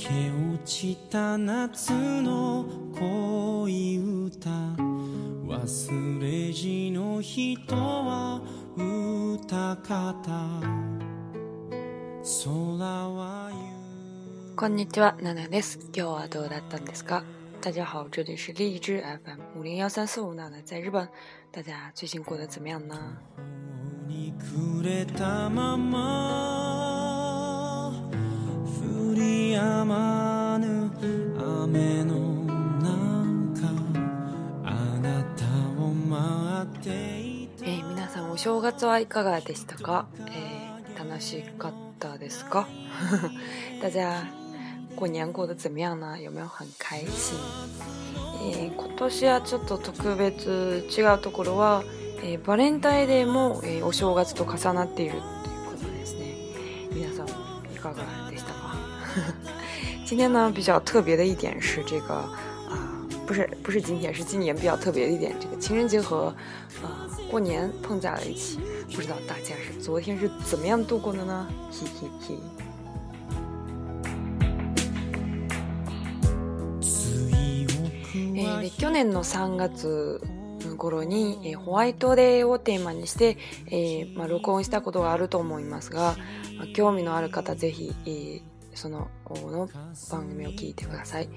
け落ちた夏の恋歌忘れじの人は歌方空はこんにちは、ナナです。今日はどうだったんですか大家好，这里是荔枝 FM 五零幺三四五奶奶在日本，大家最近过得怎么样呢？止まぬ雨の中あなたを待っていた、えー、皆さんお正月はいかがでしたか、えー、楽しかったですか大家过年过得怎么样呢有没有很开心、えー、今年はちょっと特別違うところは、えー、バレンタインデーも、えー、お正月と重なっているということですね皆さん个でしたか。今天呢比较特别的一点是这个啊、呃，不是不是今天，是今年比较特别的一点，这个情人节和呃、过年碰在了一起，不知道大家是昨天是怎么样度过的呢？嘿嘿嘿。で去年の3月頃に、えー、ホワイトデーをテーマにして、えー、まあ、録音したことがあると思いますが、興味のある方ぜひそのの番組を聞いてください。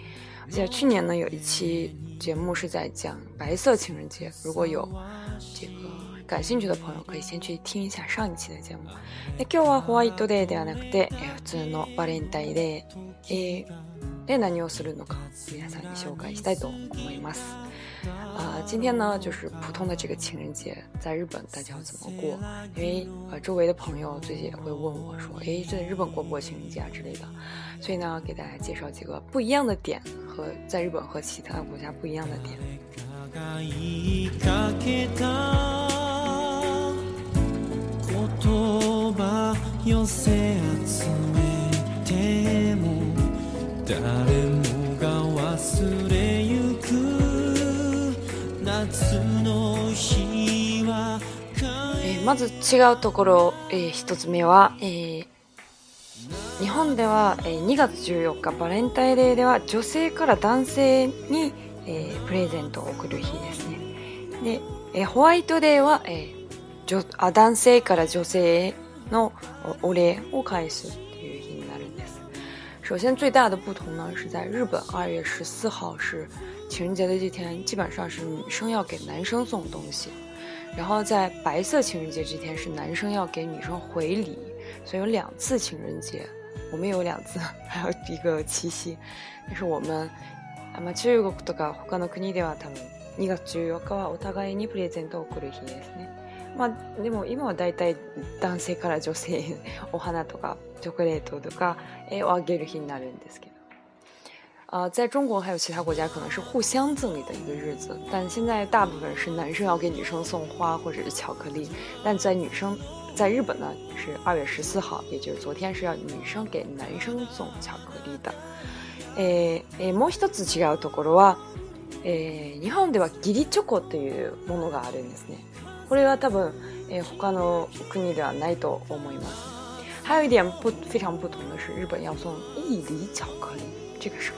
而且去年呢有一期节目是在讲白色情人节，如果有这个感兴趣的朋友可以先去听一下上一期的节目。今日はホワイトデーではなくて普通のバレンタインデー、えー、で何をするのか皆さんに紹介したいと思います。啊，今天呢，就是普通的这个情人节，在日本大家要怎么过？因为呃，周围的朋友最近也会问我说，哎，这日本过不过情人节啊之类的？所以呢，给大家介绍几个不一样的点和在日本和其他国家不一样的点。まず違うところ、えー、1つ目は、えー、日本では、えー、2月14日バレンタインデーでは女性から男性に、えー、プレゼントを贈る日ですねで、えー、ホワイトデーは、えー、あ男性から女性へのお礼を返すっていう日になるんです首先最大的不同呢是在日本2月14日是情人节的这天基本上是女生要给男生送东西然后在白色情人节这天是男生要给女生回礼，所以有两次情人节，我们有两次，还有一个七夕。但是我们，啊，嘛，中国とか他の国では多分2月中とかはお互いにプレゼントをる日ですね。まあでも今は大体男性から女性お花とかチョコレートとかをあげる日になるんですけど。呃，在中国还有其他国家，可能是互相赠礼的一个日子，但现在大部分是男生要给女生送花或者是巧克力。但在女生，在日本呢是二月十四号，也就是昨天是要女生给男生送巧克力的。诶诶，もう一つ違うところは、え、日本ではギリチョコというものがあるんですね。これは多分、え、他の国ではないと思います。还有一点不非常不同的是，日本要送一厘巧克力，这个是个。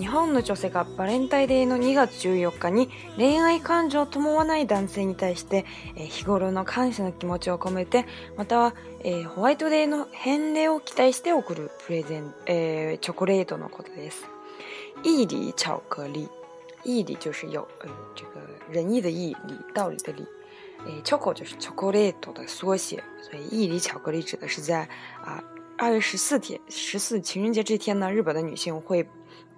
日本の女性がバレンタインデーの2月14日に恋愛感情を伴わない男性に対して、え日頃の感謝の気持ちを込めてまたは、えホワイトデーの返礼を期待して贈るプレゼン、えー、チョコレートのことです。一理巧克力一理就是有呃这个仁义的义理道理的理诶 choco 就是 chocolate 的缩写，所以一理巧克力指的是在啊二、呃、月十四天十四情人节这天呢，日本的女性会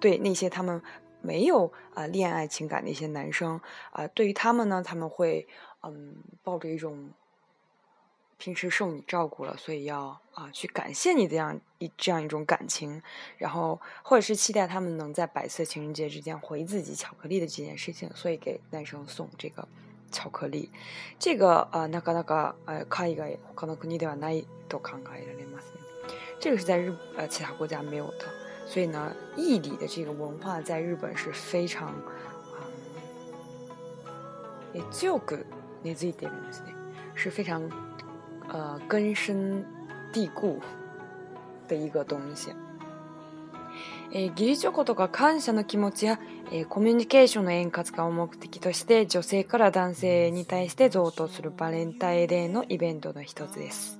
对那些他们没有啊恋爱情感的一些男生啊，对于他们呢，他们会嗯抱着一种平时受你照顾了，所以要啊去感谢你这样一这样一种感情，然后或者是期待他们能在白色情人节之间回自己巧克力的这件事情，所以给男生送这个巧克力，这个呃那个那个呃看一个可能你对吧？那也多看看一点嘛。这个是在日呃其他国家没有的。所以呢，义理的这个文化在日本是非常啊，也就个根付いてるんですね，是非常呃根深蒂固的一个东西。えー、義理チョコとか感謝の気持ちや、えー、コミュニケーションの円滑化を目的として女性から男性に対して贈答するバレンタインデーのイベントの一つです。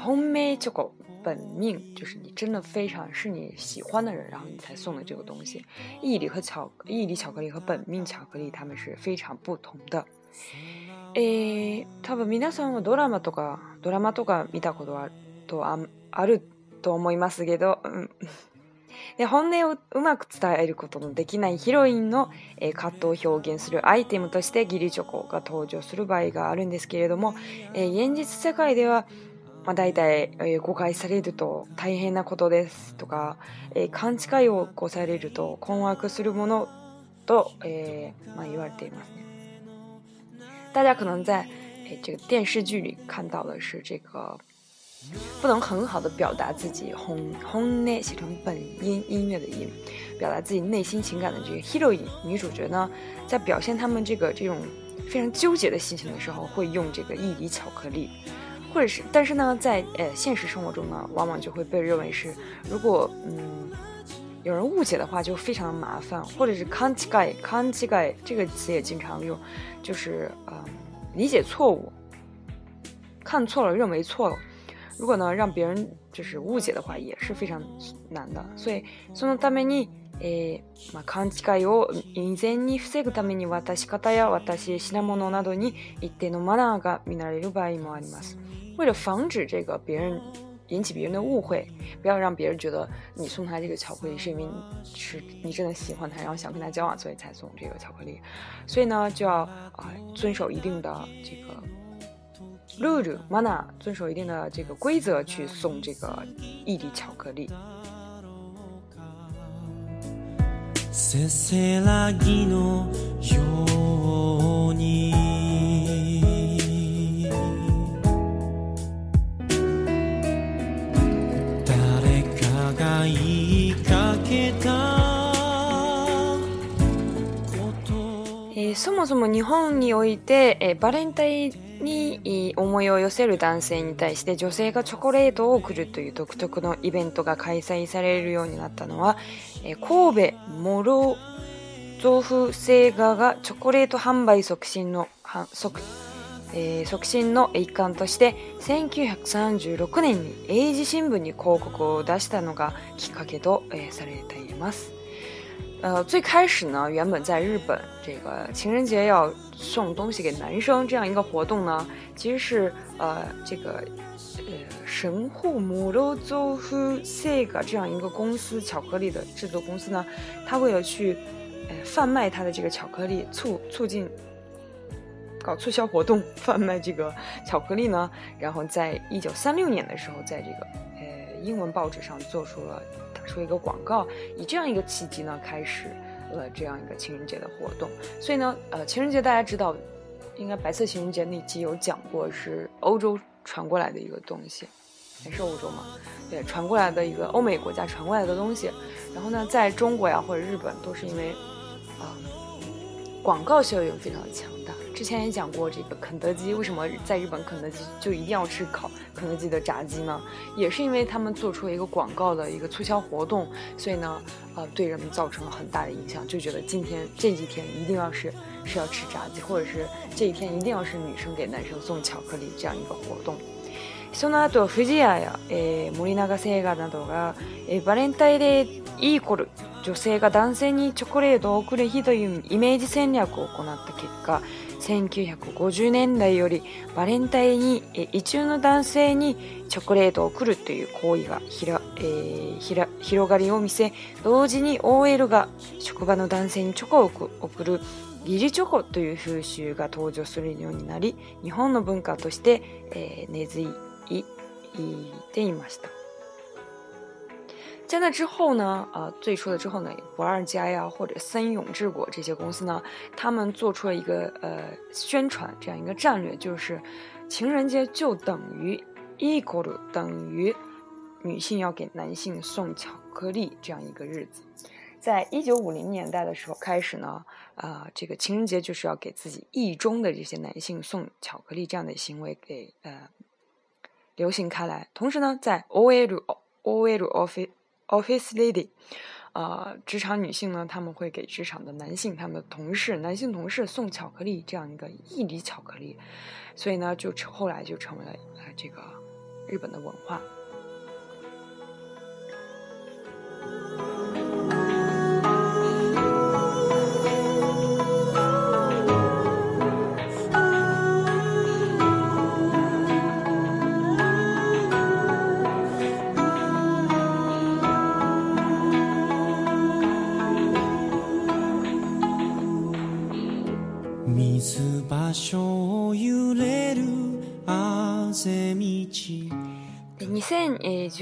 红梅 c h o 本命就是你真的非常是你喜欢的人，然后你才送的这个东西。意礼和巧意礼巧克力和本命巧克力，他们是非常不同的。えー、多分皆さんはドラマとかドラマとか見たことあるとああると思いますけど、うん、で本音をうまく伝えることのできないヒロインの、えー、葛藤を表現するアイテムとしてギリチョコが登場する場合があるんですけれども、えー、現実世界では嘛，大体误解されると大変なことですとか、勘違いをこうされると困惑するものとまあ言われています。大家可能在这个电视剧里看到的是这个不能很好的表达自己，hon honne 写成本音音乐的音，表达自己内心情感的这个 heroine 女主角呢，在表现他们这个这种非常纠结的心情的时候，会用这个一粒巧克力。或者是，但是呢，在呃现实生活中呢，往往就会被认为是，如果嗯有人误解的话，就非常的麻烦。或者是勘 a n t i g a n t 这个词也经常用，就是嗯理解错误，看错了，认为错了。如果呢让别人就是误解的话，也是非常难的。所以，そのために、え、マカンティガよ、人間に防ぐために私方や私品物などに一定のマナーが見られる場合もあります。为了防止这个别人引起别人的误会，不要让别人觉得你送他这个巧克力是因为你是你真的喜欢他，然后想跟他交往，所以才送这个巧克力。所以呢，就要啊遵守一定的这个露 u l e m a n a 遵守一定的这个规则去送这个异地巧克力。そもそも日本において、えー、バレンタインに思いを寄せる男性に対して女性がチョコレートを贈るという独特のイベントが開催されるようになったのは、えー、神戸諸造フ製画がチョコレート販売促進の促,、えー、促進の一環として1936年に英字新聞に広告を出したのがきっかけと、えー、されています。呃，最开始呢，原本在日本这个情人节要送东西给男生这样一个活动呢，其实是呃这个，呃神户 m u 佐夫 z u k i 这样一个公司巧克力的制作公司呢，他为了去，呃贩卖他的这个巧克力，促促进，搞促销活动，贩卖这个巧克力呢，然后在一九三六年的时候，在这个呃英文报纸上做出了。出一个广告，以这样一个契机呢，开始了这样一个情人节的活动。所以呢，呃，情人节大家知道，应该白色情人节那期有讲过，是欧洲传过来的一个东西，还是欧洲嘛？对，传过来的一个欧美国家传过来的东西。然后呢，在中国呀或者日本，都是因为啊，广告效应非常的强大。之前也讲过，这个肯德基为什么在日本肯德基就一定要吃烤肯德基的炸鸡呢？也是因为他们做出了一个广告的一个促销活动，所以呢，呃，对人们造成了很大的影响，就觉得今天这几天一定要是是要吃炸鸡，或者是这一天一定要是女生给男生送巧克力这样一个活动。その後、富士屋やモリナガ製菓などがバレンタインでいいコル女性が男性にチョコレートを贈る日というイメージ戦略を行った結果。1950年代よりバレンタインに意中の男性にチョコレートを贈るという行為がひら、えー、ひら広がりを見せ同時に OL が職場の男性にチョコを贈る義理チョコという風習が登場するようになり日本の文化として、えー、根付いていました。在那之后呢？啊，最初的之后呢？不二家呀，或者森永制果这些公司呢，他们做出了一个呃宣传这样一个战略，就是情人节就等于 equal 等于女性要给男性送巧克力这样一个日子。在一九五零年代的时候开始呢，啊，这个情人节就是要给自己意中的这些男性送巧克力这样的行为给呃流行开来。同时呢，在 A 维鲁 f 维鲁 c 菲。Office lady，呃，职场女性呢，她们会给职场的男性，他们的同事，男性同事送巧克力，这样一个一礼巧克力，所以呢，就后来就成为了呃这个日本的文化。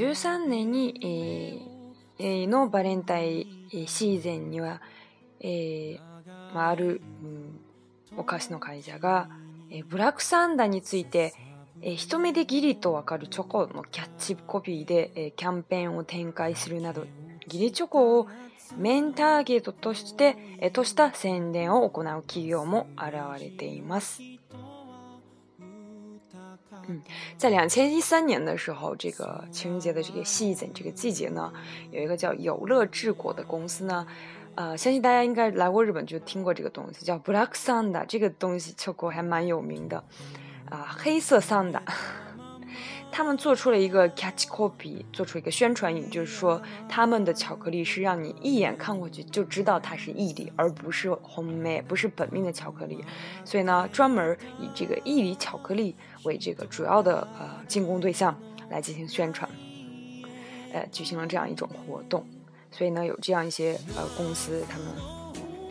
2013年に、えー、のバレンタインシーズンには、えーまあ、ある、うん、お菓子の会社が、えー、ブラックサンダーについて、えー、一目でギリとわかるチョコのキャッチコピーで、えー、キャンペーンを展開するなどギリチョコをメンターゲットとして、えー、とした宣伝を行う企業も現れています。嗯，在两千一三年的时候，这个情人节的这个 season 这个季节呢，有一个叫“有乐治国”的公司呢，呃，相信大家应该来过日本就听过这个东西，叫 “black sanda”，这个东西在国还蛮有名的啊，黑色 s 桑达。他们做出了一个 catch copy，做出一个宣传语，就是说他们的巧克力是让你一眼看过去就知道它是意利，而不是 homemade，不是本命的巧克力，所以呢，专门以这个意利巧克力为这个主要的呃进攻对象来进行宣传，呃，举行了这样一种活动，所以呢，有这样一些呃公司，他们。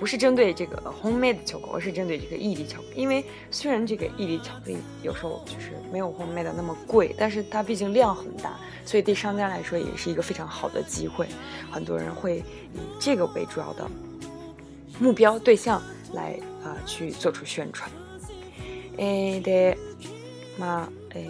不是针对这个 homemade 巧克力，而是针对这个异地巧克力。因为虽然这个异地巧克力有时候就是没有 homemade 那么贵，但是它毕竟量很大，所以对商家来说也是一个非常好的机会。很多人会以这个为主要的目标对象来啊去做出宣传。え、で、まあ、え、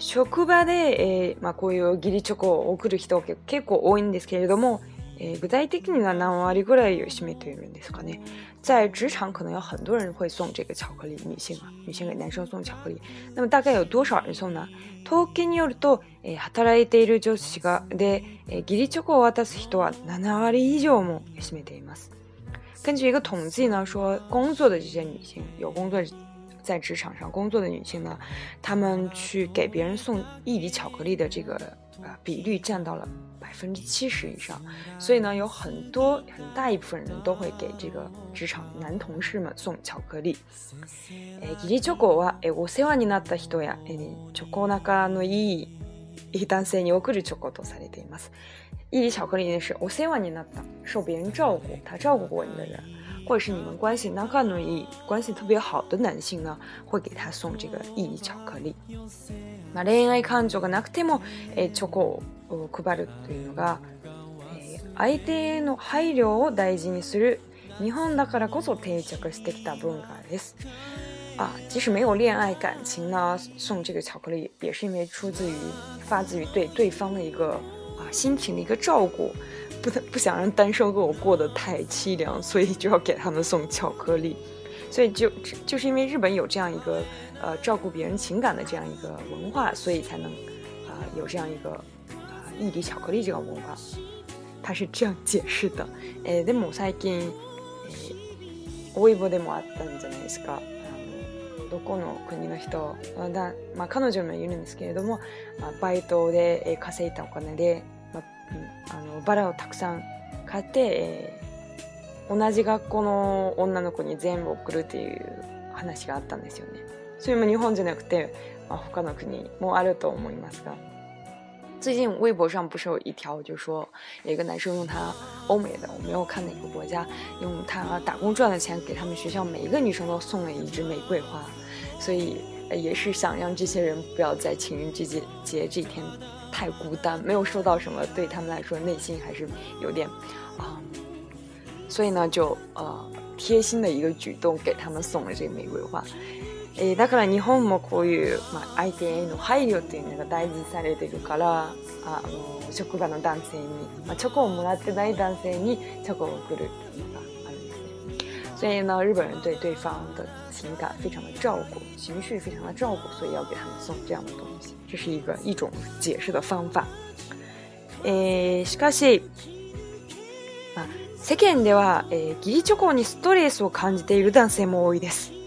小で、え、まあ、こういうギリチョコを送る人け結構多いんですけれども。え、具体的には割ぐらい有めてるんです。かね？在职场，可能有很多人会送这个巧克力女性啊，女性给男生送巧克力。那么大概有多少人送呢？統計によると、え、働いている女子がで、え、ギリチョコを渡す人は7割以上も占めています。根据一个统计呢，说工作的这些女性，有工作在职场上工作的女性呢，她们去给别人送一礼巧克力的这个啊比率占到了。百分之七十以上，所以呢，有很多很大一部分人都会给这个职场男同事们送巧克力。え、ギリチョコはえ、お世話になった人やえ、チョコ仲のいい、いい男性に送るチョコとされています。いいチョコに的是，お世話になった，受别人照顾，他照顾过你的人，或者是你们关系ながのいい，关系特别好的男性呢，会给他送这个いい巧克力。まあ、恋愛感情がなくてもえ、チョコ。を配るというのが、えー、相手への配慮を大事にする日本だからこそ定着してきた文化です。啊，即使没有恋爱感情呢，送这个巧克力也是因为出自于发自于对对方的一个啊心情的一个照顾，不能不想让单身狗过得太凄凉，所以就要给他们送巧克力。所以就就是因为日本有这样一个呃照顾别人情感的这样一个文化，所以才能啊、有这样一个いり巧克力这个文化，他是这样解释的。えー、でも最近、えー、オイボでもあったんじゃないですか。どこの国の人、だまあ、彼女もいるんですけれども、まあ、バイトで、え稼いだお金で、まあ、あのバラをたくさん買って、えー、同じ学校の女の子に全部送るっていう話があったんですよね。それも日本じゃなくて、まあ、他の国もあると思いますが。最近微博上不是有一条，就说有一个男生用他欧美的，我没有看哪个国家，用他打工赚的钱给他们学校每一个女生都送了一支玫瑰花，所以也是想让这些人不要在情人节节这天太孤单，没有收到什么，对他们来说内心还是有点啊，所以呢就呃贴心的一个举动给他们送了这玫瑰花。えー、だから日本もこういう、まあ、相手への配慮っていうのが大事にされてるからあの職場の男性に、まあ、チョコをもらってない男性にチョコを送るっていうのがあるんですね。所以呢，日本人对对方的情感非常的照顾，情绪非常的照顾，所以要给他们送这样的东西，这是一个一种解释的方法。えー、しかし、まあ、世間では、えー、義理チョコにストレスを感じている男性も多いです。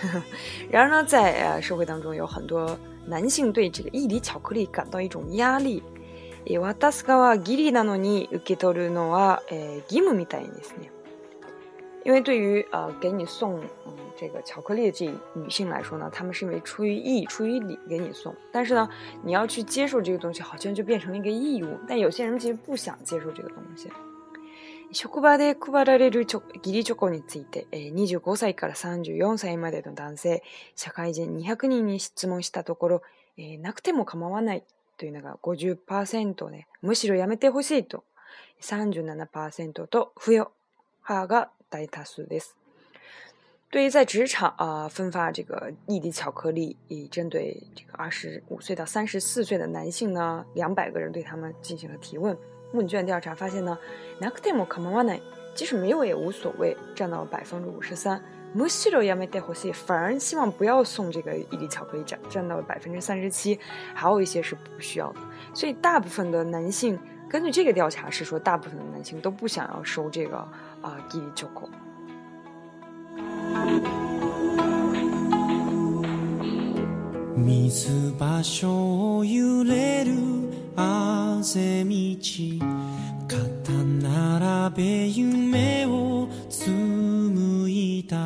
然而呢，在呃社会当中，有很多男性对这个义理巧克力感到一种压力。因为对于呃给你送这个巧克力的这女性来说呢，他们是因为出于义、出于礼给你送，但是呢，你要去接受这个东西，好像就变成了一个义务。但有些人其实不想接受这个东西。職場で配られるチョ義理チョコについて、25歳から34歳までの男性、社会人200人に質問したところ、えー、なくても構わないというのが50%ね、むしろやめてほしいと、37%と不要派が大多数です。对于在职场啊、呃、分发这个一滴巧克力，以针对这个二十五岁到三十四岁的男性呢，两百个人对他们进行了提问。问卷调查发现呢，nakdemo k a m w a n a 即使没有也无所谓，占到百分之五十三。m u s i r o y a m a d e h o s i 反而希望不要送这个伊利巧克力占占到百分之三十七，还有一些是不需要的。所以大部分的男性，根据这个调查是说，大部分的男性都不想要收这个啊伊利巧克力。水場所を揺れるあぜ道肩並べ夢を紡いだ、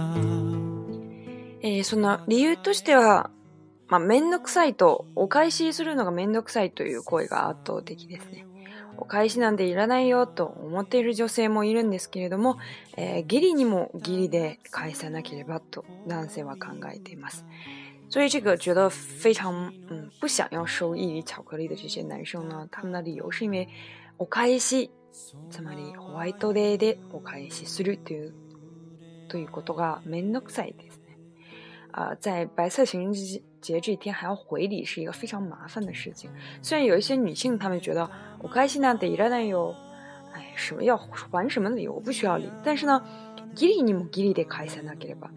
えー、その理由としてはまあ、くさいと、お返しするのが面倒くさいという声が圧倒的ですね。お返しなんていらないよと思っている女性もいるんですけれども、えー、義理にも義理で返さなければと男性は考えています。所以这个觉得非常嗯不想要收益于巧克力的这些男生呢，他们的理由是因为我开心，つまりホワイトデーで我开心するというということが面倒くさいですね。啊，在白色情人节节这一天还要回礼，是一个非常麻烦的事情。虽然有一些女性她们觉得我开心呢得着呢哟，哎，什么要还什么礼，我不需要礼，但是呢，给リ你们给リで开心な给了吧。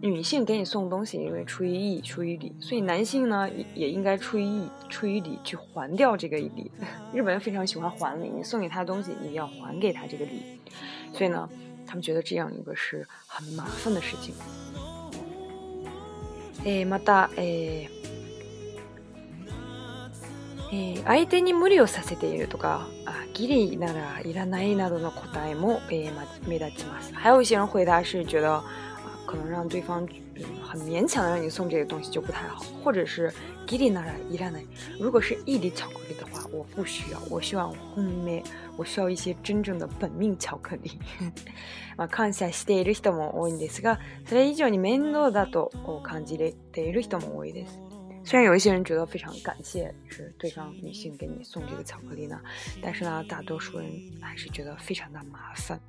女性给你送东西，因为出于义，出于礼，所以男性呢也应该出于义，出于礼去还掉这个礼。日本人非常喜欢还礼，你送给他的东西，你要还给他这个礼。所以呢，他们觉得这样一个是很麻烦的事情。诶，また诶诶，相手に無理をさせているとか、あ、ぎりならいらないなどの答えもええ目立ちます。还有一些人回答是觉得。可能让对方很勉强的让你送这个东西就不太好，或者是ギリナラ依赖呢？如果是一粒巧克力的话，我不需要，我希望我本我需要一些真正的本命巧克力。まあ感謝している人も多いんですが、それ以上に面倒だと感じるている人も多いです。虽然有一些人觉得非常感谢是对方女性给你送这个巧克力呢，但是呢，大多数人还是觉得非常的麻烦。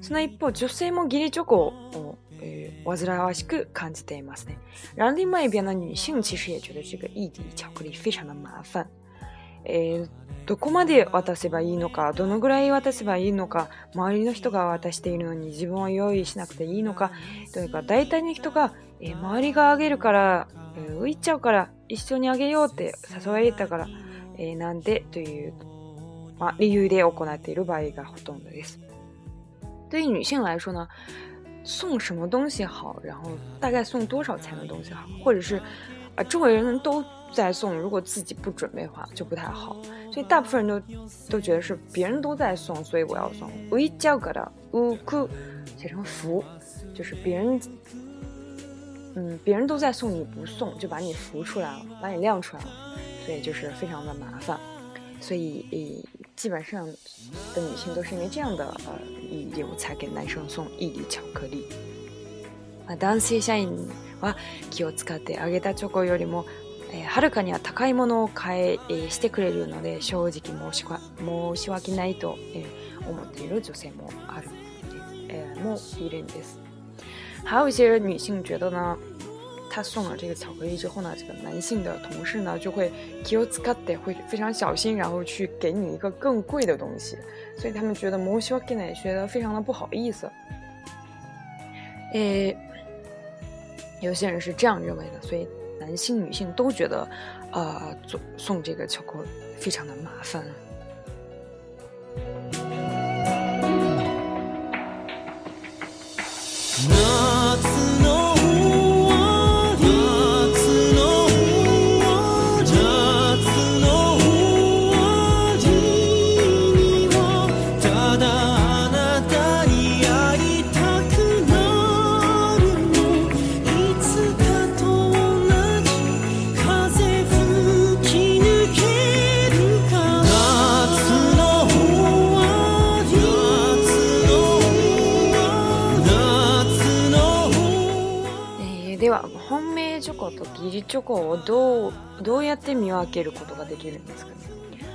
その一方、女性も義理チョコを、えー、煩わしく感じていますね。然另外一边の女性其实也觉得这个异地巧克力非常的麻烦。えー、どこまで渡せばいいのか、どのぐらい渡せばいいのか、周りの人が渡しているのに自分を用意しなくていいのか、というか大体の人が、えー、周りがあげるから、えー、浮いちゃうから一緒にあげようって誘われたから、えー、なんでという、まあ、理由で行っている場合がほとんどです。对于女性来说呢，送什么东西好？然后大概送多少钱的东西好？或者是，啊，周围人都在送，如果自己不准备的话就不太好。所以大部分人都都觉得是别人都在送，所以我要送。我一叫个的乌库写成福，就是别人，嗯，别人都在送你不送，就把你扶出来了，把你晾出来了，所以就是非常的麻烦。所以基本上的女性都是因为这样的呃理由才给男生送一粒巧克力。まあ、男性社員は気を使ってあげたチョコよりも、えー、はるかには高いものを買えー、してくれるので正直申し申し訳ないと、えー、思っている女性もある、えー、もいるんです。还有一些女性觉得呢。他送了这个巧克力之后呢，这个男性的同事呢就会，k a t け、会非常小心，然后去给你一个更贵的东西，所以他们觉得 o うしわけない、觉得非常的不好意思。诶，有些人是这样认为的，所以男性、女性都觉得，呃，送送这个巧克力非常的麻烦。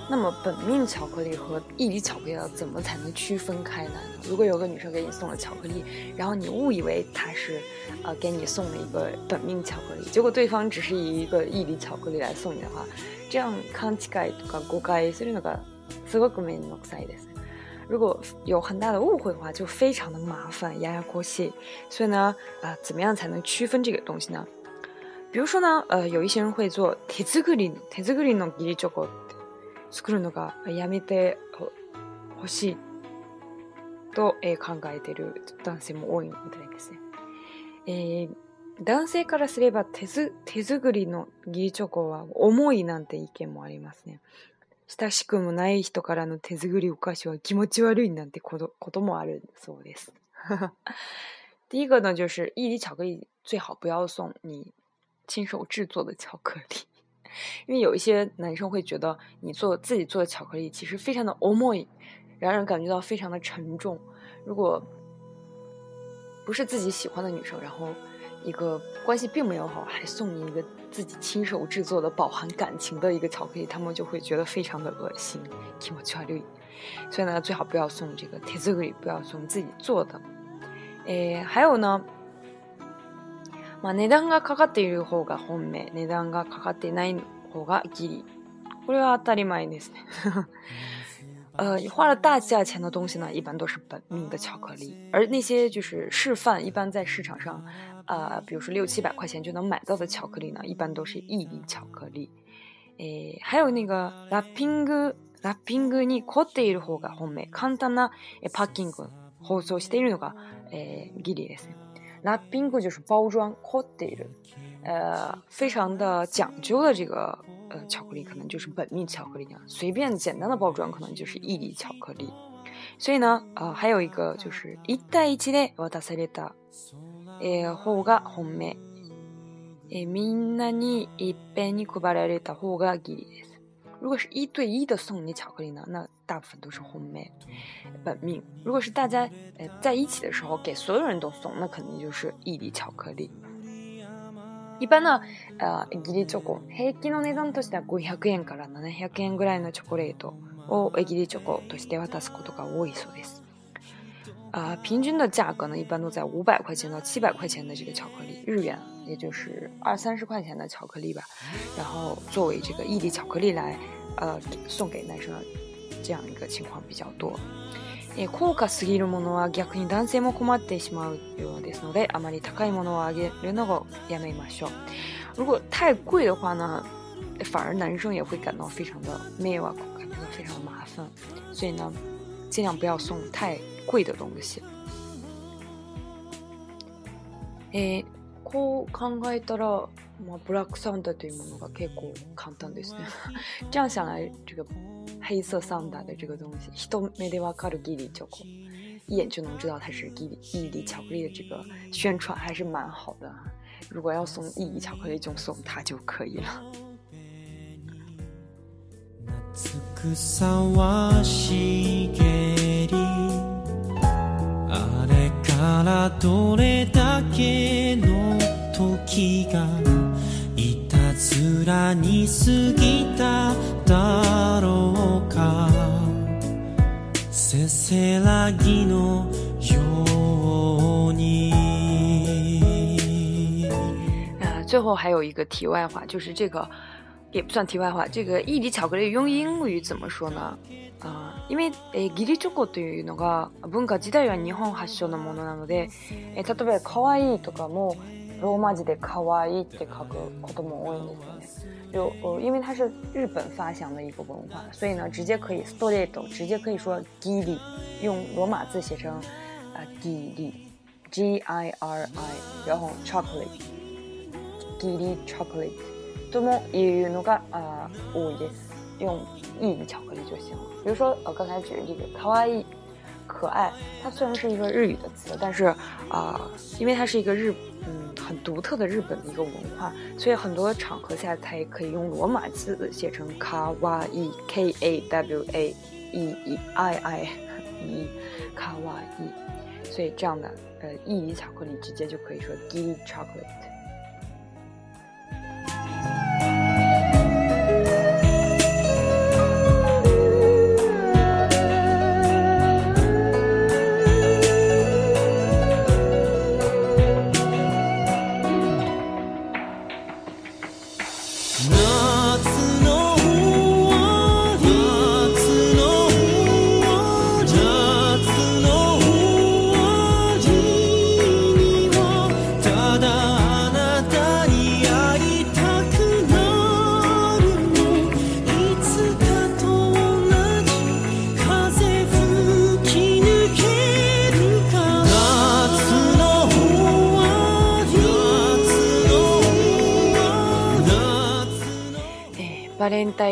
那么本命巧克力和异礼巧克力要怎么才能区分开来呢？如果有个女生给你送了巧克力，然后你误以为她是呃给你送了一个本命巧克力，结果对方只是以一个异礼巧克力来送你的话，这样看起来とか誤解するのがすごく面の酷いです。如果有很大的误会的话，就非常的麻烦，压压关系。所以呢，啊，怎么样才能区分这个东西呢？比如说呢，呃，有一些人会做手作り手作りの義理チョコ作るのがやめてほしいと、え考えている男性も多いみたいですね。えー、男性からすれば手ず手作りの義理チョコは重いなんて意見もありますね。親しくもない人からの手作りお菓子は気持ち悪いなんてことこともあるそうです。第一个呢，就是いい巧克力最好不要送亲手制作的巧克力，因为有一些男生会觉得你做自己做的巧克力其实非常的 omoi，让人感觉到非常的沉重。如果不是自己喜欢的女生，然后一个关系并没有好，还送你一个自己亲手制作的饱含感情的一个巧克力，他们就会觉得非常的恶心。所以呢，最好不要送这个 teso 里，不要送自己做的。诶，还有呢。まあ、値段がかかっている方が本命値段がかかってない方がギリこれは当たり前ですね 呃，花了大价钱的东西呢，一般都是本命的巧克力，而那些就是示范，一般在市场上，呃，比如说六七百块钱就能买到的巧克力呢，一般都是意粒巧克力。诶，还有那个ラッピング、ラッピングに凝っている方が本命、簡単なパッキング包装しているのが、ギリですね。那冰柜就是包装 q u a t e d 呃，非常的讲究的这个呃巧克力，可能就是本命巧克力啊。随便简单的包装，可能就是异地巧克力。所以呢，呃，还有一个就是一袋一七内我打碎了的，诶，货物个本命，诶，みんなに一便に配られた方がぎりです。如果是一对一的送你巧克力呢，那大部分都是 homemade 本命。如果是大家呃在一起的时候给所有人都送，那肯定就是一粒巧克力。一般呢，呃，ギリチョコ平均の値段としては500円から700円ぐらいのチョコレートをギリチョコとして渡すことが多いそうです。啊，平均的价格呢，一般都在五百块钱到七百块钱的这个巧克力，日元也就是二三十块钱的巧克力吧。然后作为这个异地巧克力来，呃，送给男生，这样一个情况比较多。如果太贵的话呢，反而男生也会感到非常的没有啊，感觉到非常的麻烦，所以呢。尽量不要送太贵的东西。诶，こう考えたら、まあブラックサンダーというものが結構簡単ですね。じゃあ、じ来あ、这个黑色サンダー这个东西，一眼就能知道它是伊伊巧克力的这个宣传还是蛮好的。如果要送伊伊巧克力，就送它就可以了。からどれだけの時がいたずらに過ぎただろうかせせらぎのように最后还有一个题外话，就是这个，也不算题外话。这个“一粒巧克力”用英语怎么说呢？あえー、ギリチョコというのが文化自体は日本発祥のものなので、えー、例えば「かわいい」とかもローマ字で「かわいい」って書くことも多いんですよね。就呃，因为它是日本发祥的一个文化，所以呢，直接可以 s t o l e t 直接可以说 “gili”，用罗马字写成啊 “gili”，g i r i，然后 “chocolate”，“gili chocolate”，ともいうのが多いです。用意语巧克力就行了。比如说，我刚才举这个“卡哇伊”，可爱。它虽然是一个日语的词，但是啊，因为它是一个日嗯很独特的日本的一个文化，所以很多场合下它也可以用罗马字写成“卡哇伊 ”，K A W A E I I E，卡哇伊。所以这样的呃意语巧克力直接就可以说 g i e e chocolate”。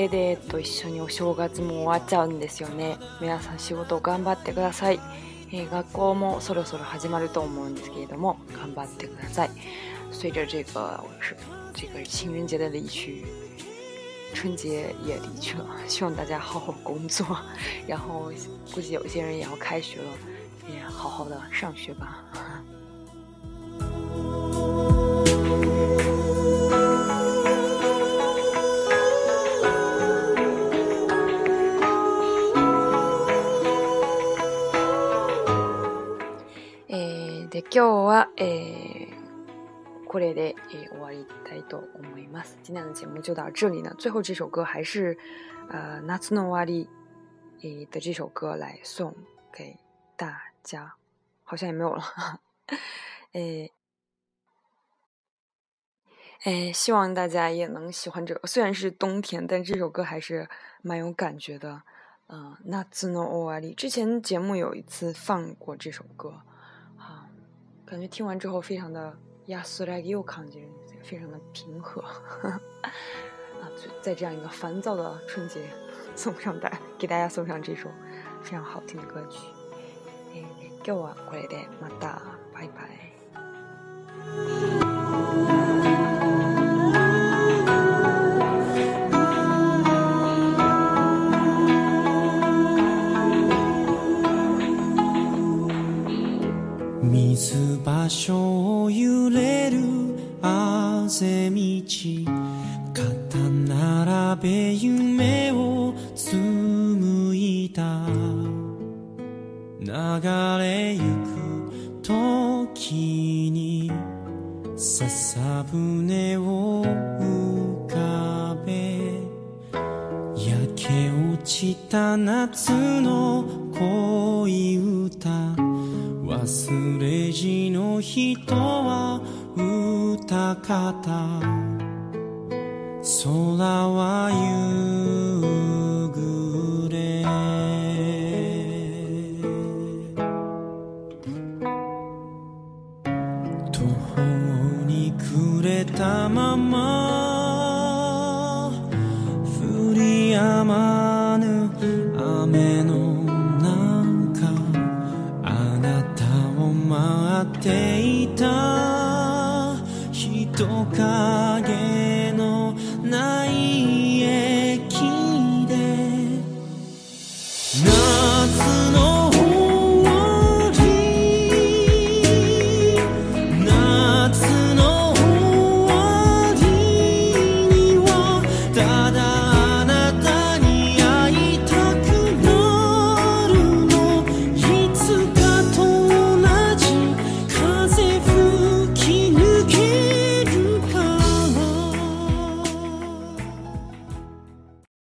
で、と、一緒にお正月も終わっちゃうんですよね皆さん仕事を頑張ってください、えー、学校もそろそろ始まると思うんですけれども頑張ってください随着这个这个情人节的离去春节也离去了，希望大家好好工作，然后估计有些人也要开学了，也好好的上学吧。今日はえ、これでえ終わりたいと思います。今天的节目就到这里呢。最后这首歌还是呃ナツノワリ的这首歌来送给大家，好像也没有了。诶诶，希望大家也能喜欢这个。虽然是冬天，但这首歌还是蛮有感觉的。嗯、ナツノオワリ。之前节目有一次放过这首歌。感觉听完之后，非常的亚苏拉吉欧康杰，非常的平和 啊，在这样一个烦躁的春节，送上带给大家送上这首非常好听的歌曲，给我过来的马达拜拜。所を揺れるあぜ道肩並べ夢を紡いだ流れゆく時に笹舟を浮かべ焼け落ちた夏の恋歌忘れじの人は歌方空は言う